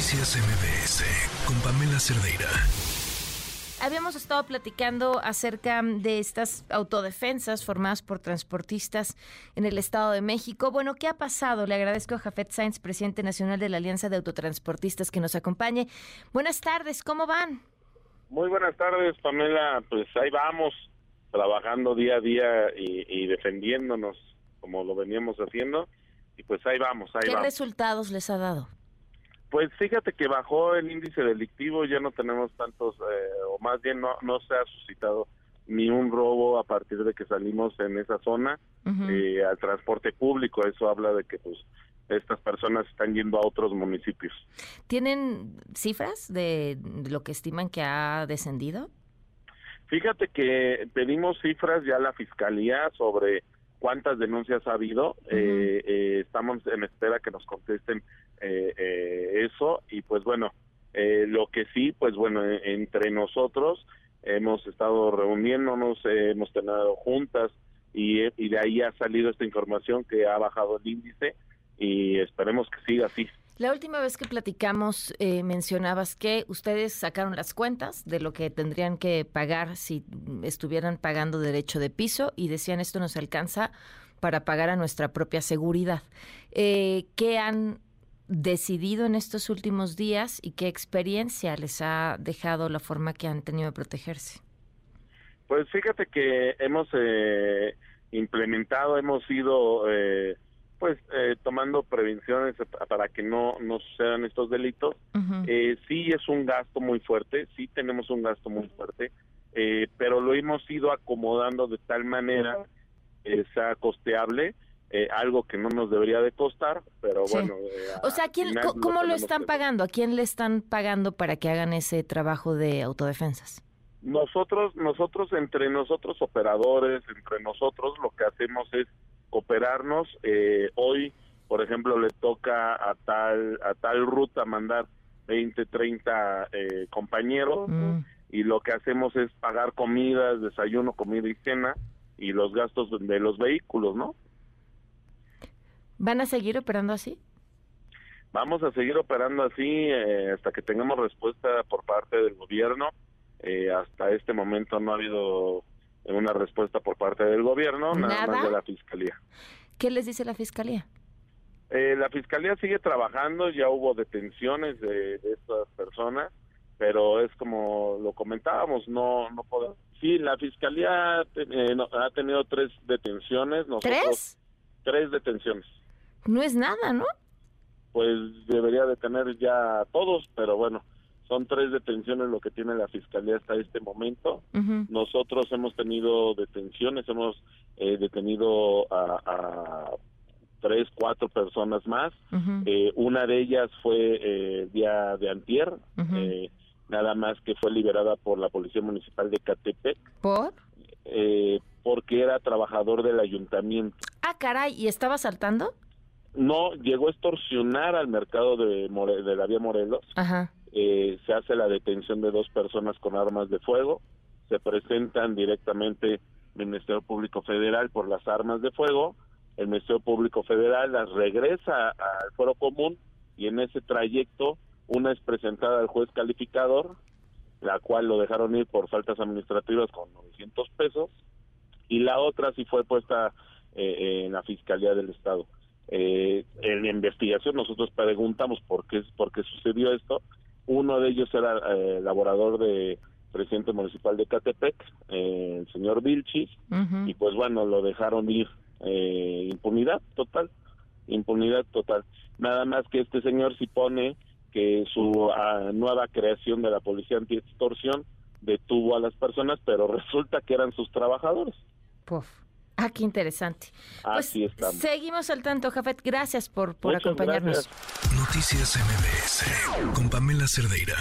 Noticias MBS con Pamela Cerdeira. Habíamos estado platicando acerca de estas autodefensas formadas por transportistas en el Estado de México. Bueno, ¿qué ha pasado? Le agradezco a Jafet Sainz, presidente nacional de la Alianza de Autotransportistas, que nos acompañe. Buenas tardes, ¿cómo van? Muy buenas tardes, Pamela. Pues ahí vamos, trabajando día a día y, defendiéndonos como lo veníamos haciendo. Y pues ahí vamos, ahí ¿Qué vamos. resultados les ha dado? Pues fíjate que bajó el índice delictivo, ya no tenemos tantos, eh, o más bien no, no se ha suscitado ni un robo a partir de que salimos en esa zona eh, al transporte público. Eso habla de que pues estas personas están yendo a otros municipios. ¿Tienen cifras de lo que estiman que ha descendido? Fíjate que pedimos cifras ya a la fiscalía sobre cuántas denuncias ha habido. eh, eh, estamos en espera que nos contesten y pues bueno, eh, lo que sí, pues bueno, eh, entre nosotros hemos estado reuniéndonos, hemos tenido juntas y, y de ahí ha salido esta información que ha bajado el índice y esperemos que siga así. La última vez que platicamos eh, mencionabas que ustedes sacaron las cuentas de lo que tendrían que pagar si estuvieran pagando derecho de piso y decían esto nos alcanza para pagar a nuestra propia seguridad. Eh, ¿Qué han decidido en estos últimos días y qué experiencia les ha dejado la forma que han tenido de protegerse? Pues fíjate que hemos eh, implementado, hemos ido eh, pues eh, tomando prevenciones para que no, no sucedan estos delitos. Eh, sí es un gasto muy fuerte, sí tenemos un gasto muy fuerte, eh, pero lo hemos ido acomodando de tal manera que sea costeable, eh, algo que no nos debería de costar, pero Sí. bueno. eh, O sea, ¿quién, ¿cómo lo están que- pagando? ¿A quién le están pagando para que hagan ese trabajo de autodefensas? Nosotros, nosotros entre nosotros operadores, entre nosotros lo que hacemos es cooperarnos. Eh, hoy, por ejemplo, le toca a tal a tal ruta mandar 20, 30 eh, compañeros Mm. y lo que hacemos es pagar comidas, desayuno, comida y cena y los gastos de los vehículos, ¿no? ¿Van a seguir operando así? Vamos a seguir operando así eh, hasta que tengamos respuesta por parte del gobierno. Eh, hasta este momento no ha habido una respuesta por parte del gobierno, nada, ¿Nada? más de la fiscalía. ¿Qué les dice la fiscalía? Eh, la fiscalía sigue trabajando, ya hubo detenciones de, de estas personas, pero es como lo comentábamos, no no podemos. Sí, la fiscalía eh, no- ha tenido tres detenciones, nosotros ¿Tres? tres detenciones. No es nada, ¿no? pues debería de tener ya a todos, pero bueno, son tres detenciones lo que tiene la fiscalía hasta este momento. Nosotros hemos tenido detenciones, hemos eh, detenido a, a tres, cuatro personas más. Eh, una de ellas fue eh, el día de antier, eh, nada más que fue liberada por la Policía Municipal de Catepec, ¿Por? eh, porque era trabajador del ayuntamiento. Ah, caray, ¿y estaba saltando? No llegó a extorsionar al mercado de, More- de la vía Morelos. Ajá. eh, se hace la detención de dos personas con armas de fuego, se presentan directamente al Ministerio Público Federal por las armas de fuego, el Ministerio Público Federal las regresa al fuero común y en ese trayecto una es presentada al juez calificador, la cual lo dejaron ir por faltas administrativas con 900 pesos, y la otra sí fue puesta eh, en la Fiscalía del Estado. Eh, en la investigación nosotros preguntamos por qué, por qué sucedió esto. Uno de ellos era eh, laborador de presidente municipal de Catepec, eh, el señor Vilchis, y pues bueno, lo dejaron ir. Eh, impunidad total, impunidad total. Nada más que este señor sí pone que su ah, nueva creación de la policía anti-extorsión detuvo a las personas, pero resulta que eran sus trabajadores. Puf. Ah, qué interesante. Pues Así estamos. seguimos al tanto, Jafet. Gracias por, por Muchas acompañarnos. gracias. Noticias MBS con Pamela Cerdeira.